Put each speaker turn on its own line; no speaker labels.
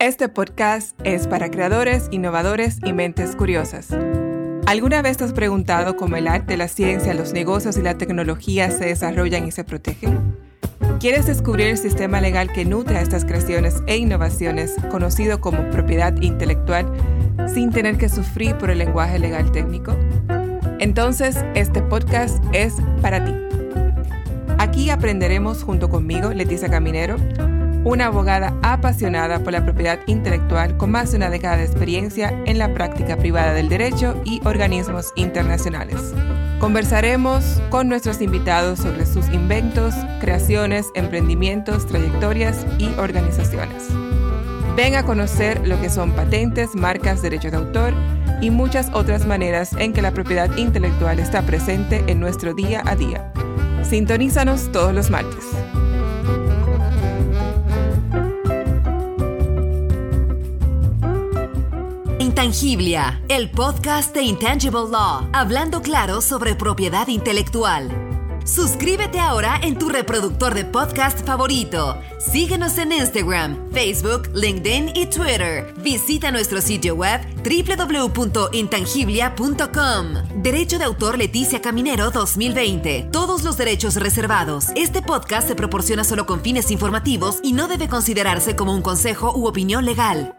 Este podcast es para creadores, innovadores y mentes curiosas. ¿Alguna vez te has preguntado cómo el arte, la ciencia, los negocios y la tecnología se desarrollan y se protegen? ¿Quieres descubrir el sistema legal que nutre a estas creaciones e innovaciones, conocido como propiedad intelectual, sin tener que sufrir por el lenguaje legal técnico? Entonces, este podcast es para ti. Aquí aprenderemos junto conmigo, Leticia Caminero, una abogada apasionada por la propiedad intelectual con más de una década de experiencia en la práctica privada del derecho y organismos internacionales. Conversaremos con nuestros invitados sobre sus inventos, creaciones, emprendimientos, trayectorias y organizaciones. Ven a conocer lo que son patentes, marcas, derechos de autor y muchas otras maneras en que la propiedad intelectual está presente en nuestro día a día. Sintonízanos todos los martes.
Intangiblia, el podcast de Intangible Law, hablando claro sobre propiedad intelectual. Suscríbete ahora en tu reproductor de podcast favorito. Síguenos en Instagram, Facebook, LinkedIn y Twitter. Visita nuestro sitio web www.intangiblia.com. Derecho de autor Leticia Caminero 2020. Todos los derechos reservados. Este podcast se proporciona solo con fines informativos y no debe considerarse como un consejo u opinión legal.